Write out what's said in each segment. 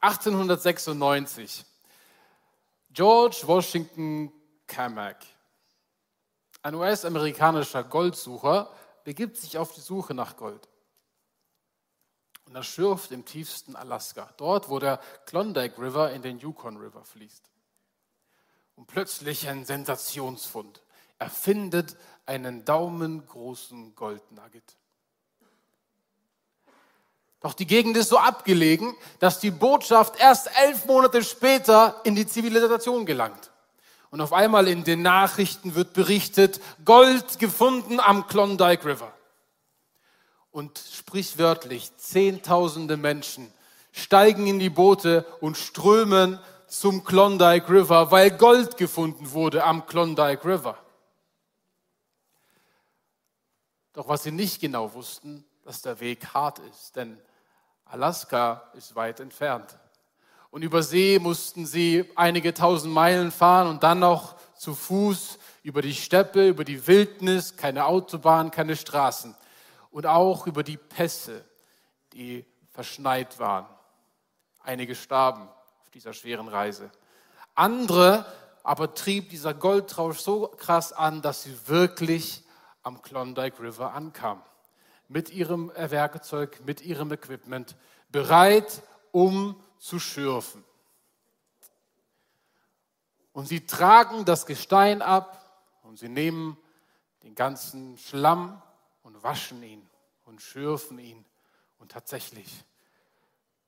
1896. George Washington Carmack, ein US-amerikanischer Goldsucher, begibt sich auf die Suche nach Gold. Und er schürft im tiefsten Alaska, dort, wo der Klondike River in den Yukon River fließt. Und plötzlich ein Sensationsfund. Er findet einen daumengroßen Goldnugget. Doch die Gegend ist so abgelegen, dass die Botschaft erst elf Monate später in die Zivilisation gelangt. Und auf einmal in den Nachrichten wird berichtet, Gold gefunden am Klondike River. Und sprichwörtlich Zehntausende Menschen steigen in die Boote und strömen zum Klondike River, weil Gold gefunden wurde am Klondike River. Doch was sie nicht genau wussten, dass der Weg hart ist, denn Alaska ist weit entfernt. Und über See mussten sie einige tausend Meilen fahren und dann noch zu Fuß über die Steppe, über die Wildnis, keine Autobahn, keine Straßen. Und auch über die Pässe, die verschneit waren. Einige starben auf dieser schweren Reise. Andere aber trieb dieser Goldrausch so krass an, dass sie wirklich am Klondike River ankamen mit ihrem Werkzeug, mit ihrem Equipment, bereit, um zu schürfen. Und sie tragen das Gestein ab und sie nehmen den ganzen Schlamm und waschen ihn und schürfen ihn. Und tatsächlich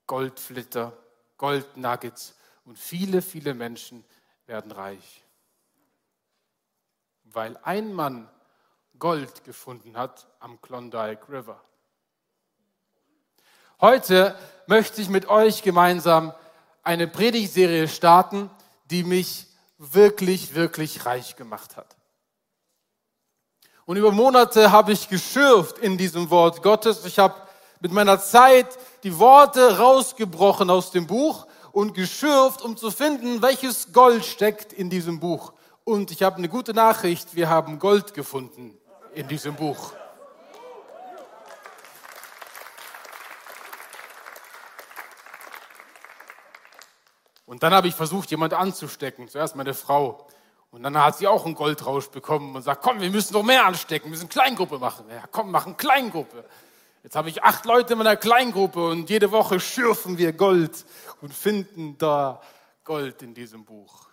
Goldflitter, Goldnuggets und viele, viele Menschen werden reich. Weil ein Mann Gold gefunden hat am Klondike River. Heute möchte ich mit euch gemeinsam eine Predigtserie starten, die mich wirklich, wirklich reich gemacht hat. Und über Monate habe ich geschürft in diesem Wort Gottes. Ich habe mit meiner Zeit die Worte rausgebrochen aus dem Buch und geschürft, um zu finden, welches Gold steckt in diesem Buch. Und ich habe eine gute Nachricht, wir haben Gold gefunden in diesem Buch. Und dann habe ich versucht, jemand anzustecken. Zuerst meine Frau. Und dann hat sie auch einen Goldrausch bekommen und sagt, komm, wir müssen noch mehr anstecken, wir müssen Kleingruppe machen. Ja, komm, machen Kleingruppe. Jetzt habe ich acht Leute in meiner Kleingruppe und jede Woche schürfen wir Gold und finden da Gold in diesem Buch.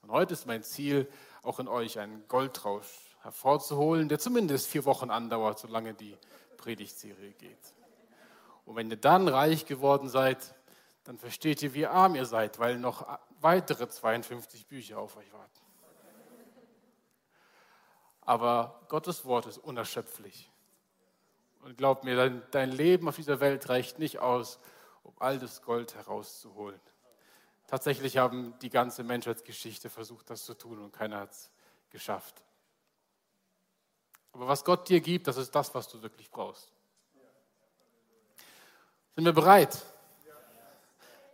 Und heute ist mein Ziel, auch in euch einen Goldrausch hervorzuholen, der zumindest vier Wochen andauert, solange die Predigtserie geht. Und wenn ihr dann reich geworden seid, dann versteht ihr, wie arm ihr seid, weil noch weitere 52 Bücher auf euch warten. Aber Gottes Wort ist unerschöpflich. Und glaub mir, dein, dein Leben auf dieser Welt reicht nicht aus, um all das Gold herauszuholen. Tatsächlich haben die ganze Menschheitsgeschichte versucht, das zu tun und keiner hat es geschafft. Aber was Gott dir gibt, das ist das, was du wirklich brauchst. Sind wir bereit?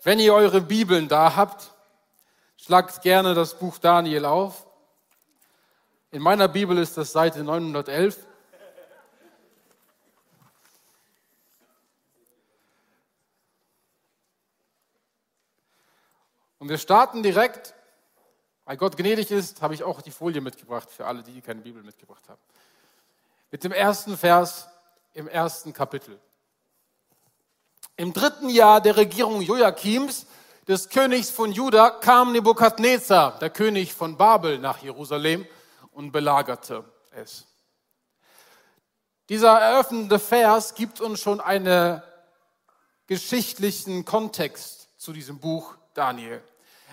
Wenn ihr eure Bibeln da habt, schlagt gerne das Buch Daniel auf. In meiner Bibel ist das Seite 911. Und wir starten direkt, weil Gott gnädig ist, habe ich auch die Folie mitgebracht für alle, die keine Bibel mitgebracht haben mit dem ersten Vers im ersten Kapitel. Im dritten Jahr der Regierung Joachims, des Königs von Juda, kam Nebukadnezar, der König von Babel, nach Jerusalem und belagerte es. Dieser eröffnende Vers gibt uns schon einen geschichtlichen Kontext zu diesem Buch Daniel.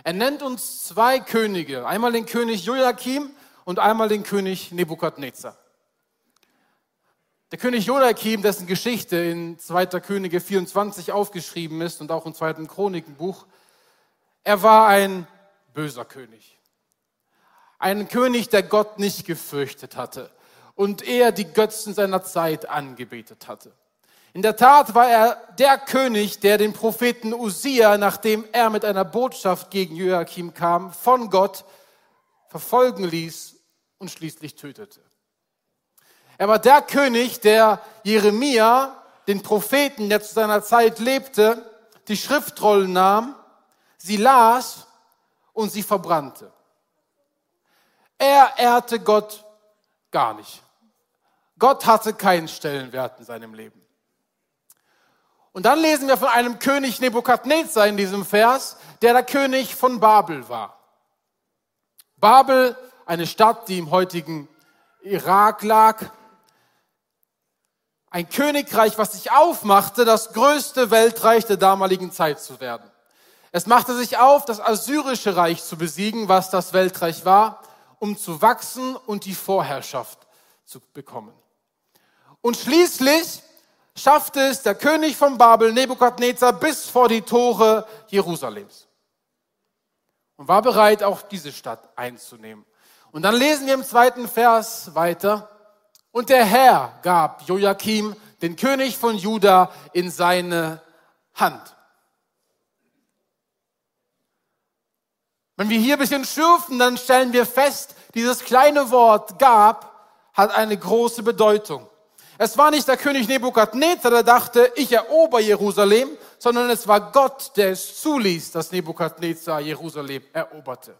Er nennt uns zwei Könige, einmal den König Joachim und einmal den König Nebukadnezar. Der König Joachim, dessen Geschichte in 2. Könige 24 aufgeschrieben ist und auch im 2. Chronikenbuch, er war ein böser König. Ein König, der Gott nicht gefürchtet hatte und eher die Götzen seiner Zeit angebetet hatte. In der Tat war er der König, der den Propheten Usia, nachdem er mit einer Botschaft gegen Joachim kam, von Gott verfolgen ließ und schließlich tötete. Er war der König, der Jeremia, den Propheten, der zu seiner Zeit lebte, die Schriftrollen nahm, sie las und sie verbrannte. Er ehrte Gott gar nicht. Gott hatte keinen Stellenwert in seinem Leben. Und dann lesen wir von einem König Nebukadnezar in diesem Vers, der der König von Babel war. Babel, eine Stadt, die im heutigen Irak lag, ein Königreich, was sich aufmachte, das größte Weltreich der damaligen Zeit zu werden. Es machte sich auf, das assyrische Reich zu besiegen, was das Weltreich war, um zu wachsen und die Vorherrschaft zu bekommen. Und schließlich schaffte es der König von Babel, Nebukadnezar, bis vor die Tore Jerusalems. Und war bereit, auch diese Stadt einzunehmen. Und dann lesen wir im zweiten Vers weiter. Und der Herr gab Joachim, den König von Juda, in seine Hand. Wenn wir hier ein bisschen schürfen, dann stellen wir fest, dieses kleine Wort gab hat eine große Bedeutung. Es war nicht der König Nebukadnezar, der dachte, ich erober Jerusalem, sondern es war Gott, der es zuließ, dass Nebukadnezar Jerusalem eroberte.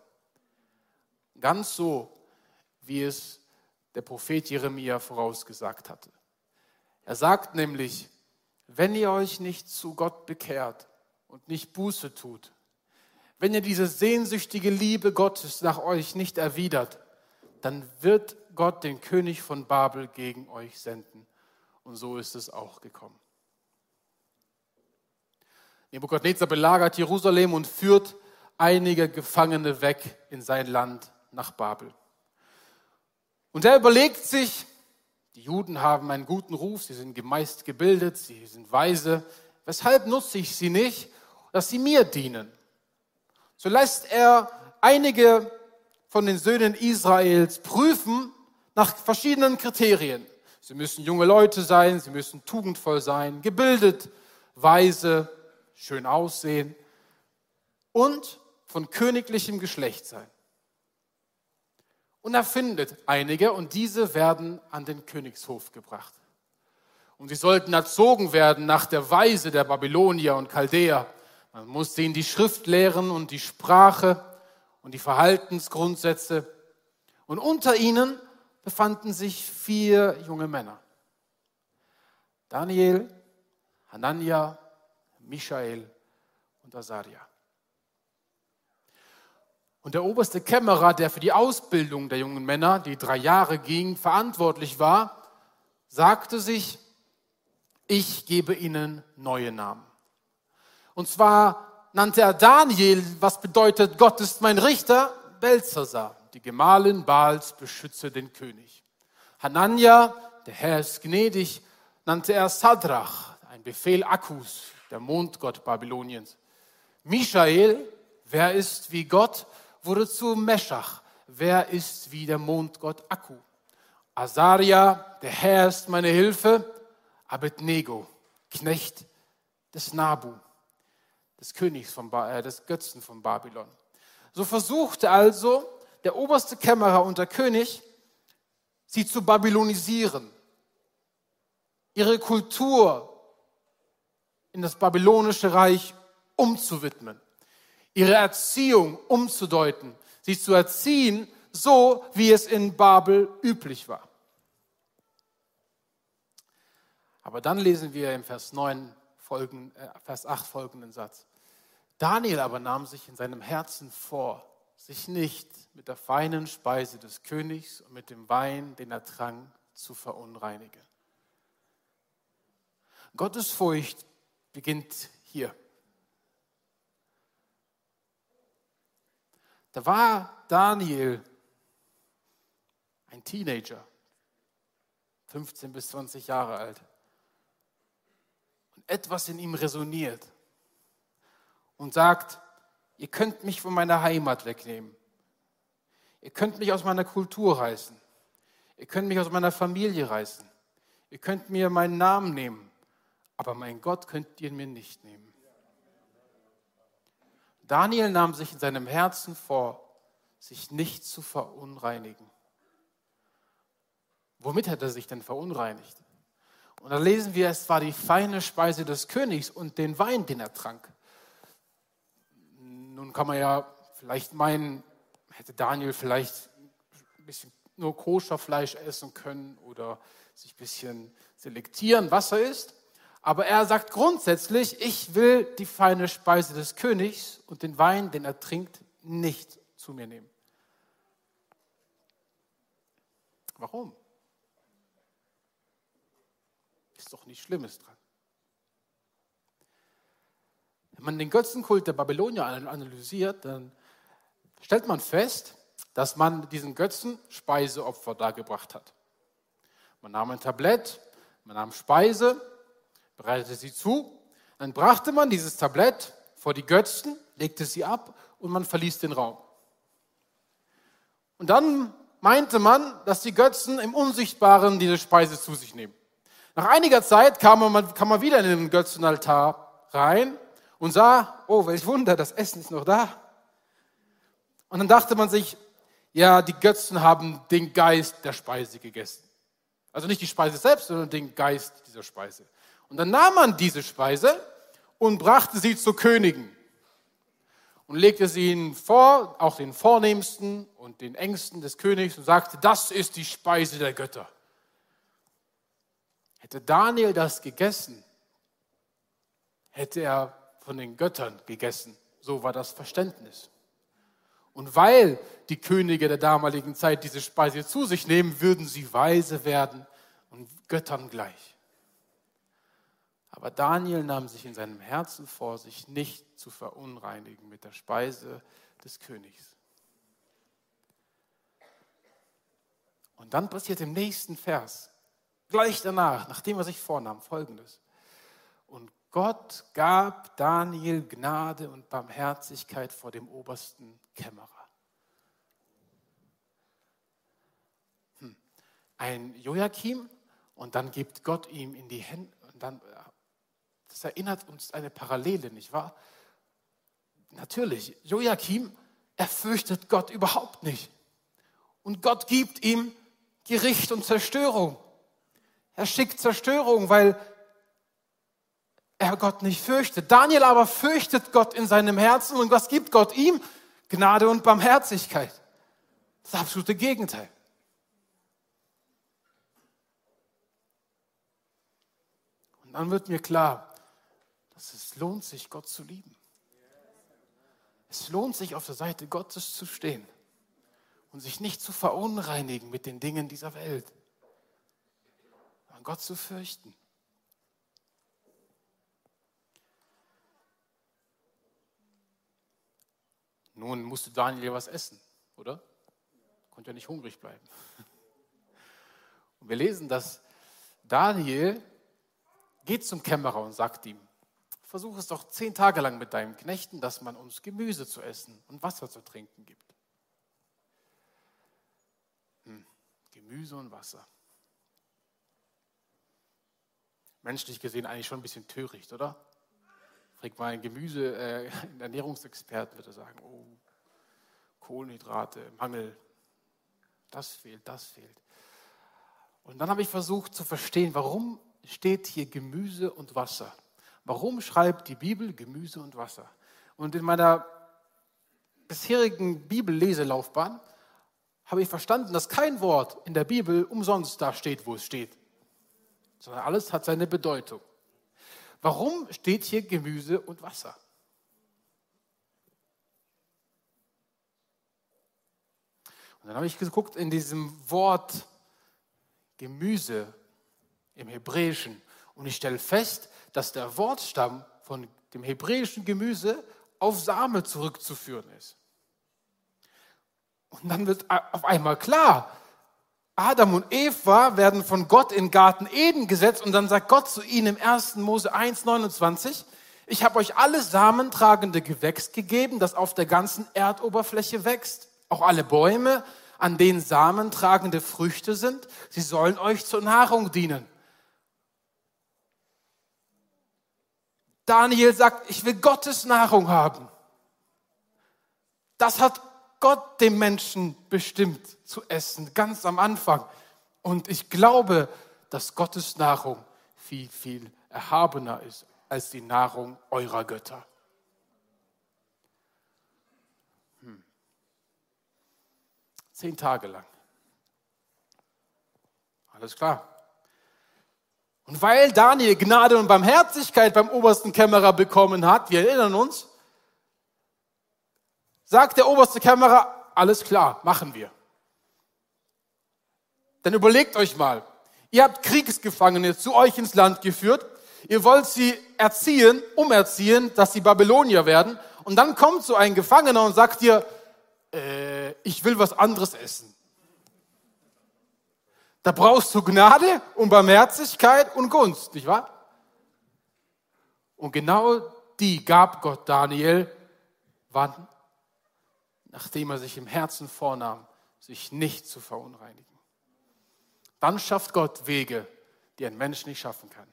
Ganz so, wie es der Prophet Jeremia vorausgesagt hatte. Er sagt nämlich, wenn ihr euch nicht zu Gott bekehrt und nicht Buße tut, wenn ihr diese sehnsüchtige Liebe Gottes nach euch nicht erwidert, dann wird Gott den König von Babel gegen euch senden und so ist es auch gekommen. Nebukadnezar belagert Jerusalem und führt einige Gefangene weg in sein Land nach Babel. Und er überlegt sich, die Juden haben einen guten Ruf, sie sind meist gebildet, sie sind weise. Weshalb nutze ich sie nicht, dass sie mir dienen? So lässt er einige von den Söhnen Israels prüfen nach verschiedenen Kriterien. Sie müssen junge Leute sein, sie müssen tugendvoll sein, gebildet, weise, schön aussehen und von königlichem Geschlecht sein. Und er findet einige und diese werden an den Königshof gebracht. Und sie sollten erzogen werden nach der Weise der Babylonier und Chaldäer. Man musste ihnen die Schrift lehren und die Sprache und die Verhaltensgrundsätze. Und unter ihnen befanden sich vier junge Männer. Daniel, Hanania, Michael und Asaria. Und der oberste Kämmerer, der für die Ausbildung der jungen Männer, die drei Jahre ging, verantwortlich war, sagte sich, ich gebe ihnen neue Namen. Und zwar nannte er Daniel, was bedeutet, Gott ist mein Richter, Belzazar die Gemahlin Baals beschütze den König. Hanania, der Herr ist gnädig, nannte er Sadrach, ein Befehl Akkus, der Mondgott Babyloniens. Michael, wer ist wie Gott, wurde zu Meschach, wer ist wie der Mondgott Akku. Asaria, der Herr ist meine Hilfe, Abednego, Knecht des Nabu, des Königs von ba äh, des Götzen von Babylon. So versuchte also der oberste Kämmerer und der König, sie zu babylonisieren, ihre Kultur in das babylonische Reich umzuwidmen, ihre Erziehung umzudeuten, sie zu erziehen, so wie es in Babel üblich war. Aber dann lesen wir im Vers 9 folgen, äh, Vers 8 folgenden Satz. Daniel aber nahm sich in seinem Herzen vor, sich nicht mit der feinen Speise des Königs und mit dem Wein, den er trank, zu verunreinigen. Gottes Furcht beginnt hier. Da war Daniel ein Teenager, 15 bis 20 Jahre alt. Und etwas in ihm resoniert und sagt, ihr könnt mich von meiner Heimat wegnehmen. Ihr könnt mich aus meiner Kultur reißen. Ihr könnt mich aus meiner Familie reißen. Ihr könnt mir meinen Namen nehmen. Aber mein Gott könnt ihr mir nicht nehmen. Daniel nahm sich in seinem Herzen vor, sich nicht zu verunreinigen. Womit hat er sich denn verunreinigt? Und da lesen wir, es war die feine Speise des Königs und den Wein, den er trank. Nun kann man ja vielleicht meinen, hätte Daniel vielleicht ein bisschen nur koscher Fleisch essen können oder sich ein bisschen selektieren, was er isst. Aber er sagt grundsätzlich, ich will die feine Speise des Königs und den Wein, den er trinkt, nicht zu mir nehmen. Warum? Ist doch nichts Schlimmes dran. Wenn man den Götzenkult der Babylonier analysiert, dann stellt man fest, dass man diesen Götzen Speiseopfer dargebracht hat. Man nahm ein Tablett, man nahm Speise, bereitete sie zu, dann brachte man dieses Tablett vor die Götzen, legte sie ab und man verließ den Raum. Und dann meinte man, dass die Götzen im Unsichtbaren diese Speise zu sich nehmen. Nach einiger Zeit kam man, kam man wieder in den Götzenaltar rein und sah, oh, welch Wunder, das Essen ist noch da. Und dann dachte man sich, ja, die Götzen haben den Geist der Speise gegessen. Also nicht die Speise selbst, sondern den Geist dieser Speise. Und dann nahm man diese Speise und brachte sie zu Königen und legte sie ihnen vor, auch den Vornehmsten und den Ängsten des Königs und sagte, das ist die Speise der Götter. Hätte Daniel das gegessen, hätte er von den Göttern gegessen. So war das Verständnis. Und weil die Könige der damaligen Zeit diese Speise zu sich nehmen, würden sie weise werden und Göttern gleich. Aber Daniel nahm sich in seinem Herzen vor, sich nicht zu verunreinigen mit der Speise des Königs. Und dann passiert im nächsten Vers, gleich danach, nachdem er sich vornahm, folgendes. Und Gott gab Daniel Gnade und Barmherzigkeit vor dem obersten Kämmerer. Hm. Ein Joachim und dann gibt Gott ihm in die Hände, und dann, das erinnert uns eine Parallele, nicht wahr? Natürlich, Joachim, er fürchtet Gott überhaupt nicht. Und Gott gibt ihm Gericht und Zerstörung. Er schickt Zerstörung, weil er Gott nicht fürchtet. Daniel aber fürchtet Gott in seinem Herzen und was gibt Gott ihm? Gnade und Barmherzigkeit. Das absolute Gegenteil. Und dann wird mir klar, dass es lohnt sich, Gott zu lieben. Es lohnt sich, auf der Seite Gottes zu stehen und sich nicht zu verunreinigen mit den Dingen dieser Welt, sondern Gott zu fürchten. Nun musste Daniel ja was essen, oder? Konnte ja nicht hungrig bleiben. Und wir lesen, dass Daniel geht zum Kämmerer und sagt ihm, versuch es doch zehn Tage lang mit deinem Knechten, dass man uns Gemüse zu essen und Wasser zu trinken gibt. Hm, Gemüse und Wasser. Menschlich gesehen eigentlich schon ein bisschen töricht, oder? Fragt mal einen Gemüse, äh, einen Ernährungsexperten, wird er sagen, oh, Kohlenhydrate, Mangel, das fehlt, das fehlt. Und dann habe ich versucht zu verstehen, warum steht hier Gemüse und Wasser? Warum schreibt die Bibel Gemüse und Wasser? Und in meiner bisherigen Bibelleselaufbahn habe ich verstanden, dass kein Wort in der Bibel umsonst da steht, wo es steht, sondern alles hat seine Bedeutung. Warum steht hier Gemüse und Wasser? Und dann habe ich geguckt in diesem Wort Gemüse im Hebräischen und ich stelle fest, dass der Wortstamm von dem hebräischen Gemüse auf Same zurückzuführen ist. Und dann wird auf einmal klar, Adam und Eva werden von Gott in Garten Eden gesetzt und dann sagt Gott zu ihnen im 1. Mose 1,29, ich habe euch alle samentragende Gewächs gegeben, das auf der ganzen Erdoberfläche wächst, auch alle Bäume, an denen samentragende Früchte sind, sie sollen euch zur Nahrung dienen. Daniel sagt, ich will Gottes Nahrung haben. Das hat Gott dem Menschen bestimmt zu essen, ganz am Anfang. Und ich glaube, dass Gottes Nahrung viel, viel erhabener ist als die Nahrung eurer Götter. Hm. Zehn Tage lang. Alles klar. Und weil Daniel Gnade und Barmherzigkeit beim obersten Kämmerer bekommen hat, wir erinnern uns, sagt der oberste Kämmerer, alles klar, machen wir. Dann überlegt euch mal, ihr habt Kriegsgefangene zu euch ins Land geführt, ihr wollt sie erziehen, umerziehen, dass sie Babylonier werden, und dann kommt so ein Gefangener und sagt dir, äh, ich will was anderes essen. Da brauchst du Gnade und Barmherzigkeit und Gunst, nicht wahr? Und genau die gab Gott Daniel, wann? Nachdem er sich im Herzen vornahm, sich nicht zu verunreinigen. Dann schafft Gott Wege, die ein Mensch nicht schaffen kann.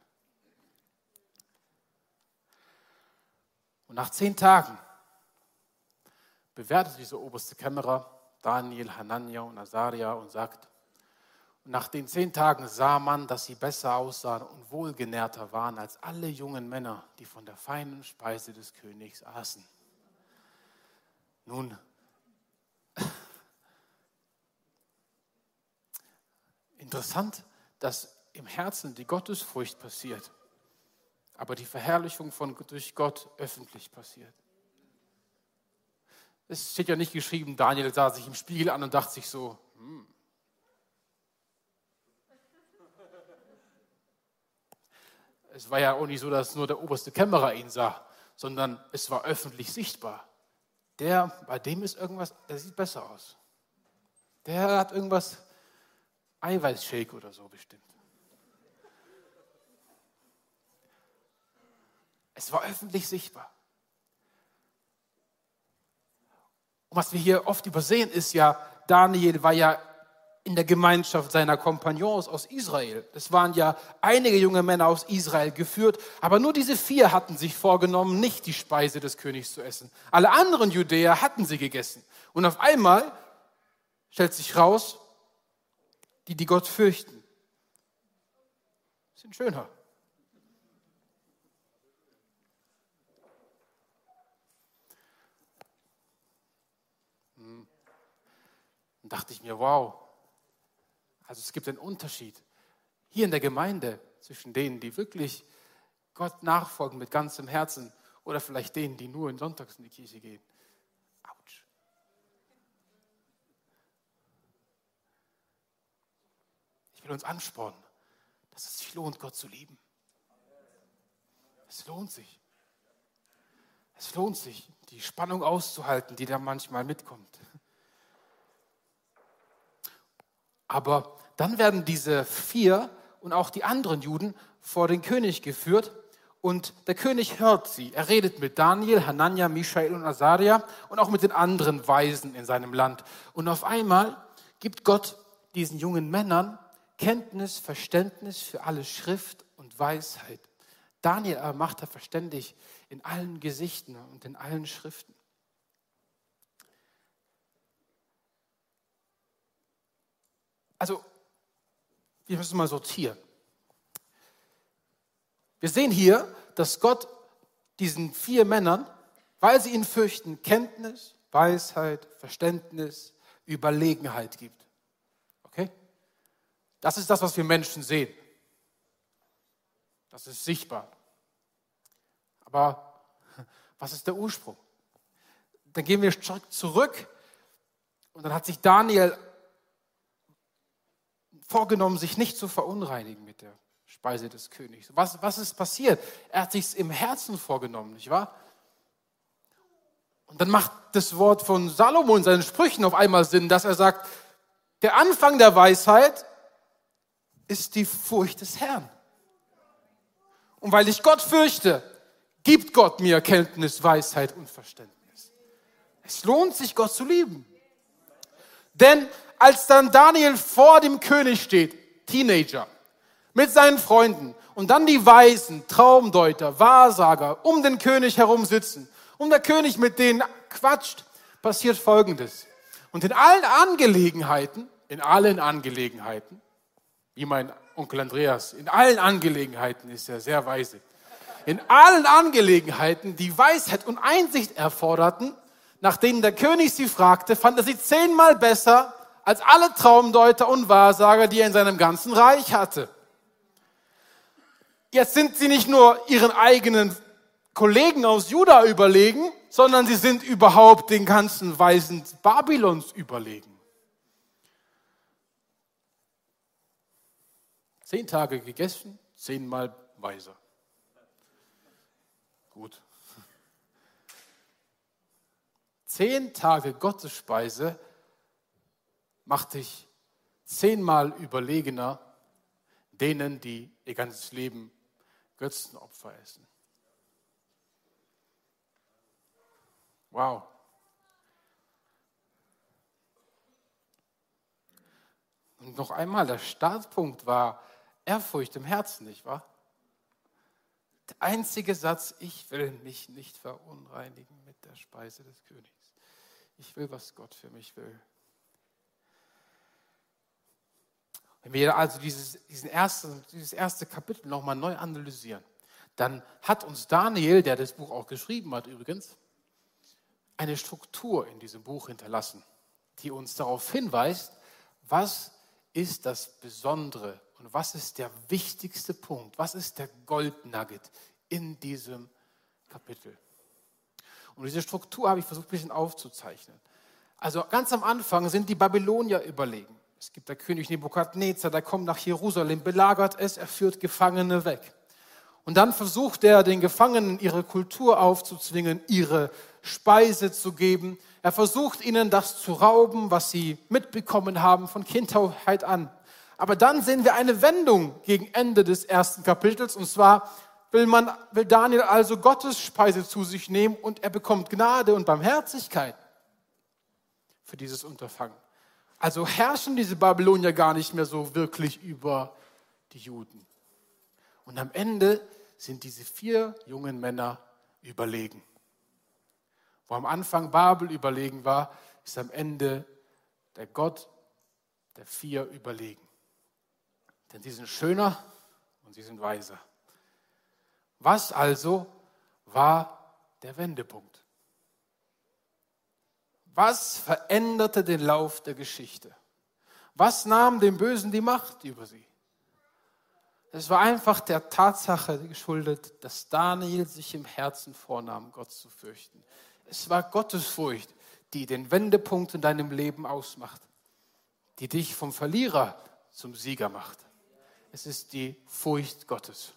Und nach zehn Tagen bewertet dieser oberste Kämmerer Daniel, Hanania und Azaria und sagt, nach den zehn Tagen sah man, dass sie besser aussahen und wohlgenährter waren als alle jungen Männer, die von der feinen Speise des Königs aßen. Nun, interessant, dass im Herzen die Gottesfurcht passiert, aber die Verherrlichung von, durch Gott öffentlich passiert. Es steht ja nicht geschrieben, Daniel sah sich im Spiegel an und dachte sich so, hm, es war ja auch nicht so, dass nur der oberste Kämmerer ihn sah, sondern es war öffentlich sichtbar. Der, bei dem ist irgendwas, der sieht besser aus. Der hat irgendwas, Eiweißshake oder so bestimmt. Es war öffentlich sichtbar. Und was wir hier oft übersehen, ist ja, Daniel war ja in der Gemeinschaft seiner Kompagnons aus Israel. Es waren ja einige junge Männer aus Israel geführt, aber nur diese vier hatten sich vorgenommen, nicht die Speise des Königs zu essen. Alle anderen Judäer hatten sie gegessen. Und auf einmal stellt sich raus, die, die Gott fürchten, sind schöner. Hm. Dachte ich mir, wow, also es gibt einen Unterschied hier in der Gemeinde zwischen denen, die wirklich Gott nachfolgen mit ganzem Herzen oder vielleicht denen, die nur in Sonntags in die Kirche gehen. Autsch. Ich will uns anspornen, dass es sich lohnt, Gott zu lieben. Es lohnt sich. Es lohnt sich, die Spannung auszuhalten, die da manchmal mitkommt. Aber dann werden diese vier und auch die anderen Juden vor den König geführt und der König hört sie. Er redet mit Daniel, Hanania, Michael und Azaria und auch mit den anderen Weisen in seinem Land. Und auf einmal gibt Gott diesen jungen Männern Kenntnis, Verständnis für alle Schrift und Weisheit. Daniel aber macht er verständig in allen Gesichten und in allen Schriften. Also, wir müssen mal sortieren. Wir sehen hier, dass Gott diesen vier Männern, weil sie ihn fürchten, Kenntnis, Weisheit, Verständnis, Überlegenheit gibt. Okay? Das ist das, was wir Menschen sehen. Das ist sichtbar. Aber was ist der Ursprung? Dann gehen wir zurück und dann hat sich Daniel vorgenommen, sich nicht zu verunreinigen mit der Speise des Königs. Was, was ist passiert? Er hat sich im Herzen vorgenommen, nicht wahr? Und dann macht das Wort von Salomo in seinen Sprüchen auf einmal Sinn, dass er sagt, der Anfang der Weisheit ist die Furcht des Herrn. Und weil ich Gott fürchte, gibt Gott mir Erkenntnis, Weisheit und Verständnis. Es lohnt sich, Gott zu lieben. Denn als dann Daniel vor dem König steht, Teenager, mit seinen Freunden und dann die Weisen, Traumdeuter, Wahrsager um den König herum sitzen und der König mit denen quatscht, passiert Folgendes. Und in allen Angelegenheiten, in allen Angelegenheiten, wie mein Onkel Andreas, in allen Angelegenheiten ist er sehr weise. In allen Angelegenheiten, die Weisheit und Einsicht erforderten, nach denen der König sie fragte, fand er sie zehnmal besser als alle Traumdeuter und Wahrsager, die er in seinem ganzen Reich hatte. Jetzt sind sie nicht nur ihren eigenen Kollegen aus Juda überlegen, sondern sie sind überhaupt den ganzen Weisen Babylons überlegen. Zehn Tage gegessen, zehnmal weiser. Gut. Zehn Tage Gottesspeise macht dich zehnmal überlegener denen, die ihr ganzes Leben Götzenopfer essen. Wow. Und noch einmal, der Startpunkt war Ehrfurcht im Herzen, nicht wahr? Der einzige Satz, ich will mich nicht verunreinigen mit der Speise des Königs. Ich will, was Gott für mich will. Wenn wir also dieses, diesen ersten, dieses erste Kapitel nochmal neu analysieren, dann hat uns Daniel, der das Buch auch geschrieben hat übrigens, eine Struktur in diesem Buch hinterlassen, die uns darauf hinweist, was ist das Besondere und was ist der wichtigste Punkt, was ist der Goldnugget in diesem Kapitel. Und diese Struktur habe ich versucht ein bisschen aufzuzeichnen. Also ganz am Anfang sind die Babylonier überlegen. Es gibt der König Nebukadnezar, der kommt nach Jerusalem, belagert es, er führt Gefangene weg. Und dann versucht er, den Gefangenen ihre Kultur aufzuzwingen, ihre Speise zu geben. Er versucht ihnen das zu rauben, was sie mitbekommen haben von Kindheit an. Aber dann sehen wir eine Wendung gegen Ende des ersten Kapitels. Und zwar will, man, will Daniel also Gottes Speise zu sich nehmen und er bekommt Gnade und Barmherzigkeit für dieses Unterfangen. Also herrschen diese Babylonier gar nicht mehr so wirklich über die Juden. Und am Ende sind diese vier jungen Männer überlegen. Wo am Anfang Babel überlegen war, ist am Ende der Gott der vier überlegen. Denn sie sind schöner und sie sind weiser. Was also war der Wendepunkt? Was veränderte den Lauf der Geschichte? Was nahm dem Bösen die Macht über sie? Es war einfach der Tatsache geschuldet, dass Daniel sich im Herzen vornahm, Gott zu fürchten. Es war Gottesfurcht, die den Wendepunkt in deinem Leben ausmacht, die dich vom Verlierer zum Sieger macht. Es ist die Furcht Gottes.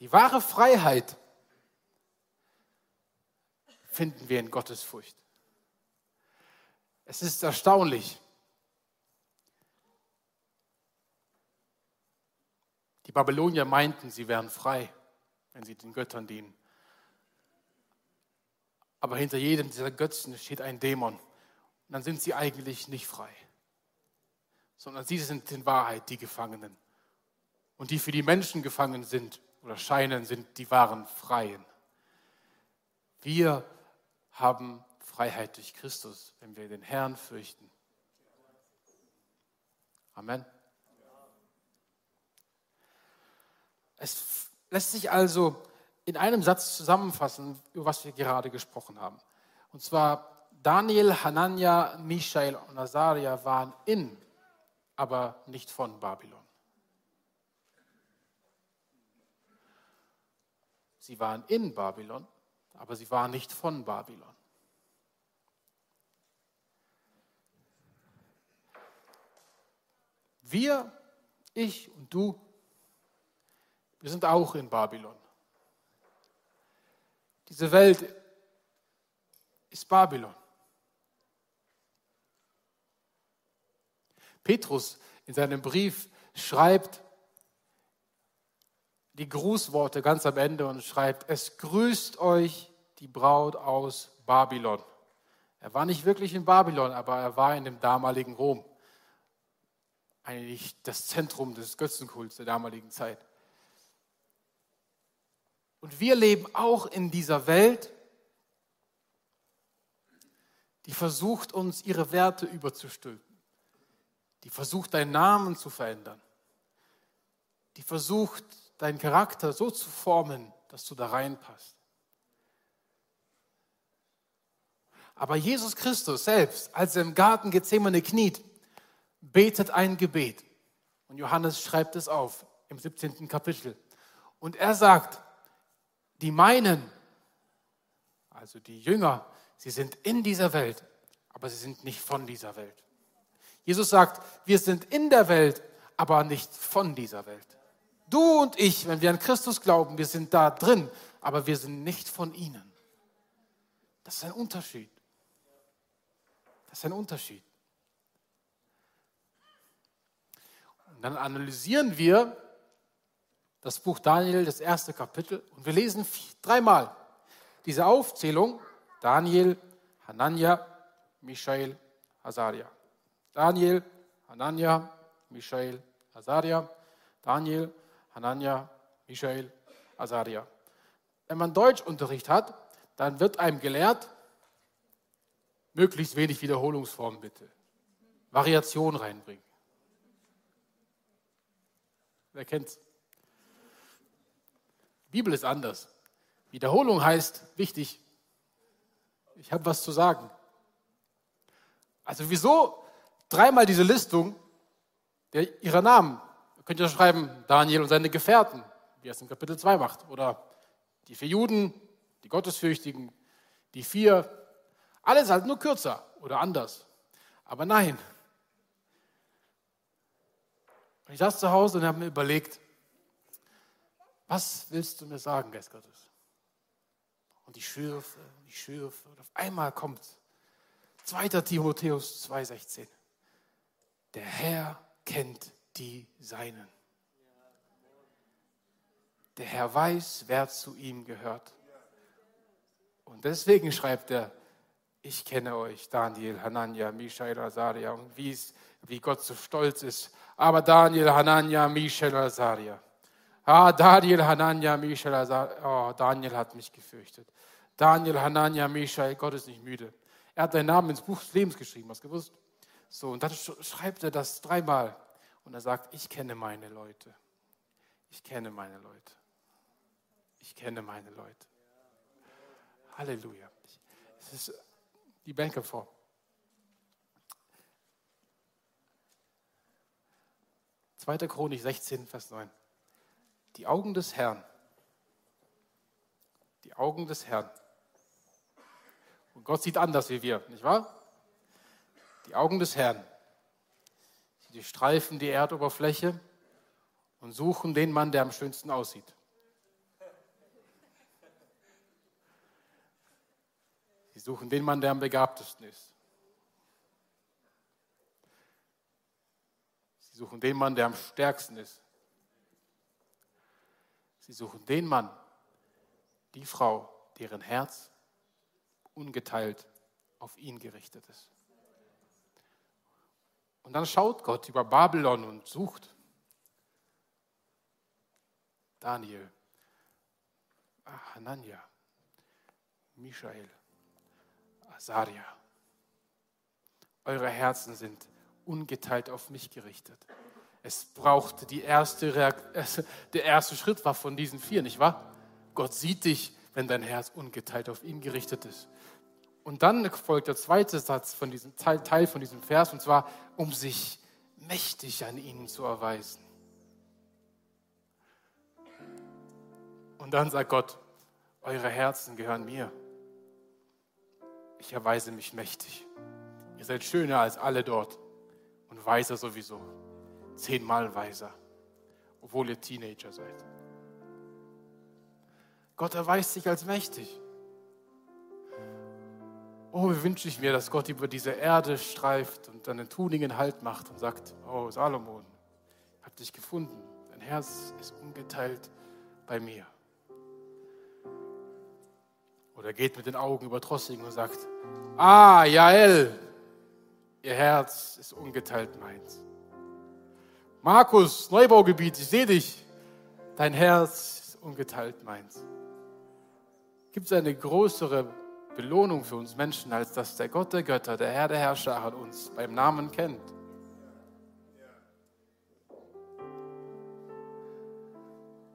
Die wahre Freiheit finden wir in Gottes Furcht. Es ist erstaunlich. Die Babylonier meinten, sie wären frei, wenn sie den Göttern dienen. Aber hinter jedem dieser Götzen steht ein Dämon. Und dann sind sie eigentlich nicht frei, sondern sie sind in Wahrheit die Gefangenen. Und die für die Menschen gefangen sind oder scheinen, sind die wahren Freien. Wir haben Freiheit durch Christus, wenn wir den Herrn fürchten. Amen. Es lässt sich also in einem Satz zusammenfassen, über was wir gerade gesprochen haben. Und zwar Daniel, Hanania, Michael und Azaria waren in, aber nicht von Babylon. Sie waren in Babylon, aber sie waren nicht von Babylon. Wir, ich und du, wir sind auch in Babylon. Diese Welt ist Babylon. Petrus in seinem Brief schreibt, die Grußworte ganz am Ende und schreibt, es grüßt euch die Braut aus Babylon. Er war nicht wirklich in Babylon, aber er war in dem damaligen Rom. Eigentlich das Zentrum des Götzenkults der damaligen Zeit. Und wir leben auch in dieser Welt, die versucht, uns ihre Werte überzustülpen. Die versucht, deinen Namen zu verändern. Die versucht, deinen Charakter so zu formen, dass du da reinpasst. Aber Jesus Christus selbst, als er im Garten Gethsemane kniet, betet ein Gebet. Und Johannes schreibt es auf im 17. Kapitel. Und er sagt, die meinen, also die Jünger, sie sind in dieser Welt, aber sie sind nicht von dieser Welt. Jesus sagt, wir sind in der Welt, aber nicht von dieser Welt. Du und ich, wenn wir an Christus glauben, wir sind da drin, aber wir sind nicht von ihnen. Das ist ein Unterschied. Das ist ein Unterschied. Und dann analysieren wir das Buch Daniel, das erste Kapitel, und wir lesen dreimal diese Aufzählung: Daniel, Hanania, Michael, Azaria. Daniel, Hanania, Michael, Azaria. Daniel, Hanania, Michael, Azaria. Wenn man Deutschunterricht hat, dann wird einem gelehrt, möglichst wenig Wiederholungsformen bitte. Variation reinbringen. Wer kennt's? Bibel ist anders. Wiederholung heißt wichtig. Ich habe was zu sagen. Also wieso dreimal diese Listung der, ihrer Namen? Ihr könnt ja schreiben, Daniel und seine Gefährten, wie er es in Kapitel 2 macht. Oder die vier Juden, die Gottesfürchtigen, die vier. Alles halt nur kürzer oder anders. Aber nein. Und ich saß zu Hause und habe mir überlegt, was willst du mir sagen, Geist Gottes? Und ich schürfe, ich schürfe und auf einmal kommt 2. Timotheus 2,16. Der Herr kennt die Seinen. Der Herr weiß, wer zu ihm gehört. Und deswegen schreibt er, ich kenne euch, Daniel, Hanania, Mishael, Azaria, und wie, wie Gott so stolz ist. Aber Daniel, Hanania, Mishael, Azaria. Ah, Daniel, Hanania, Mishael, Azaria. Oh, Daniel hat mich gefürchtet. Daniel, Hanania, Mishael, Gott ist nicht müde. Er hat deinen Namen ins Buch des Lebens geschrieben, hast du gewusst? So, und dann schreibt er das dreimal. Und er sagt, ich kenne meine Leute. Ich kenne meine Leute. Ich kenne meine Leute. Halleluja. Es ist die Bänke vor. Zweiter Chronik 16, Vers 9. Die Augen des Herrn. Die Augen des Herrn. Und Gott sieht anders wie wir, nicht wahr? Die Augen des Herrn. Die streifen die Erdoberfläche und suchen den Mann, der am schönsten aussieht. Sie suchen den Mann, der am begabtesten ist. Sie suchen den Mann, der am stärksten ist. Sie suchen den Mann, die Frau, deren Herz ungeteilt auf ihn gerichtet ist. Und dann schaut Gott über Babylon und sucht Daniel, Hanania, Michael, Asaria. Eure Herzen sind ungeteilt auf mich gerichtet. Es brauchte die erste Reakt der erste Schritt war von diesen vier, nicht wahr? Gott sieht dich, wenn dein Herz ungeteilt auf ihn gerichtet ist. Und dann folgt der zweite Satz von diesem Teil, Teil von diesem Vers, und zwar, um sich mächtig an ihnen zu erweisen. Und dann sagt Gott, eure Herzen gehören mir ich erweise mich mächtig. Ihr seid schöner als alle dort und weiser sowieso. Zehnmal weiser, obwohl ihr Teenager seid. Gott erweist sich als mächtig. Oh, wie wünsche ich mir, dass Gott über diese Erde streift und dann den Tuningen Halt macht und sagt, oh Salomon, ich habe dich gefunden. Dein Herz ist ungeteilt bei mir. Oder geht mit den Augen über Trossing und sagt, ah, Jael, ihr Herz ist ungeteilt meins. Markus, Neubaugebiet, ich sehe dich, dein Herz ist ungeteilt meins. Gibt es eine größere Belohnung für uns Menschen, als dass der Gott der Götter, der Herr der Herrscher uns beim Namen kennt?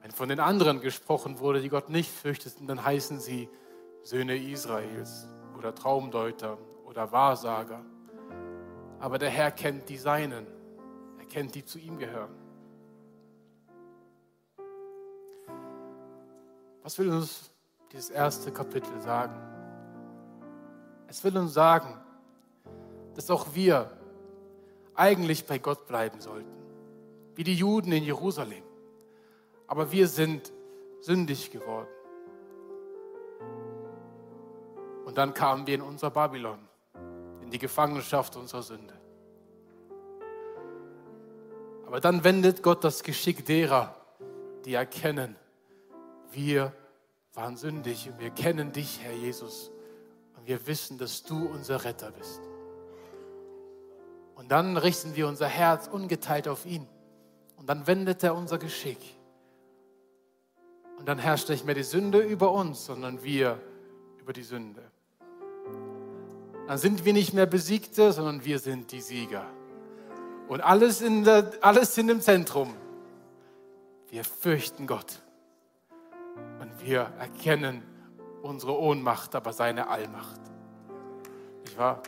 Wenn von den anderen gesprochen wurde, die Gott nicht fürchteten, dann heißen sie Söhne Israels. oder Traumdeuter oder Wahrsager. Aber der Herr kennt die Seinen. Er kennt die zu ihm gehören. Was will uns dieses erste Kapitel sagen? Es will uns sagen, dass auch wir eigentlich bei Gott bleiben sollten, wie die Juden in Jerusalem. Aber wir sind sündig geworden. Und dann kamen wir in unser Babylon, in die Gefangenschaft unserer Sünde. Aber dann wendet Gott das Geschick derer, die erkennen, wir waren sündig und wir kennen dich, Herr Jesus. Wir wissen, dass du unser Retter bist. Und dann richten wir unser Herz ungeteilt auf ihn. Und dann wendet er unser Geschick. Und dann herrscht nicht mehr die Sünde über uns, sondern wir über die Sünde. Dann sind wir nicht mehr Besiegte, sondern wir sind die Sieger. Und alles, in der, alles in dem Zentrum. Wir fürchten Gott. Und wir erkennen unsere Ohnmacht, aber seine Allmacht. Nicht wahr?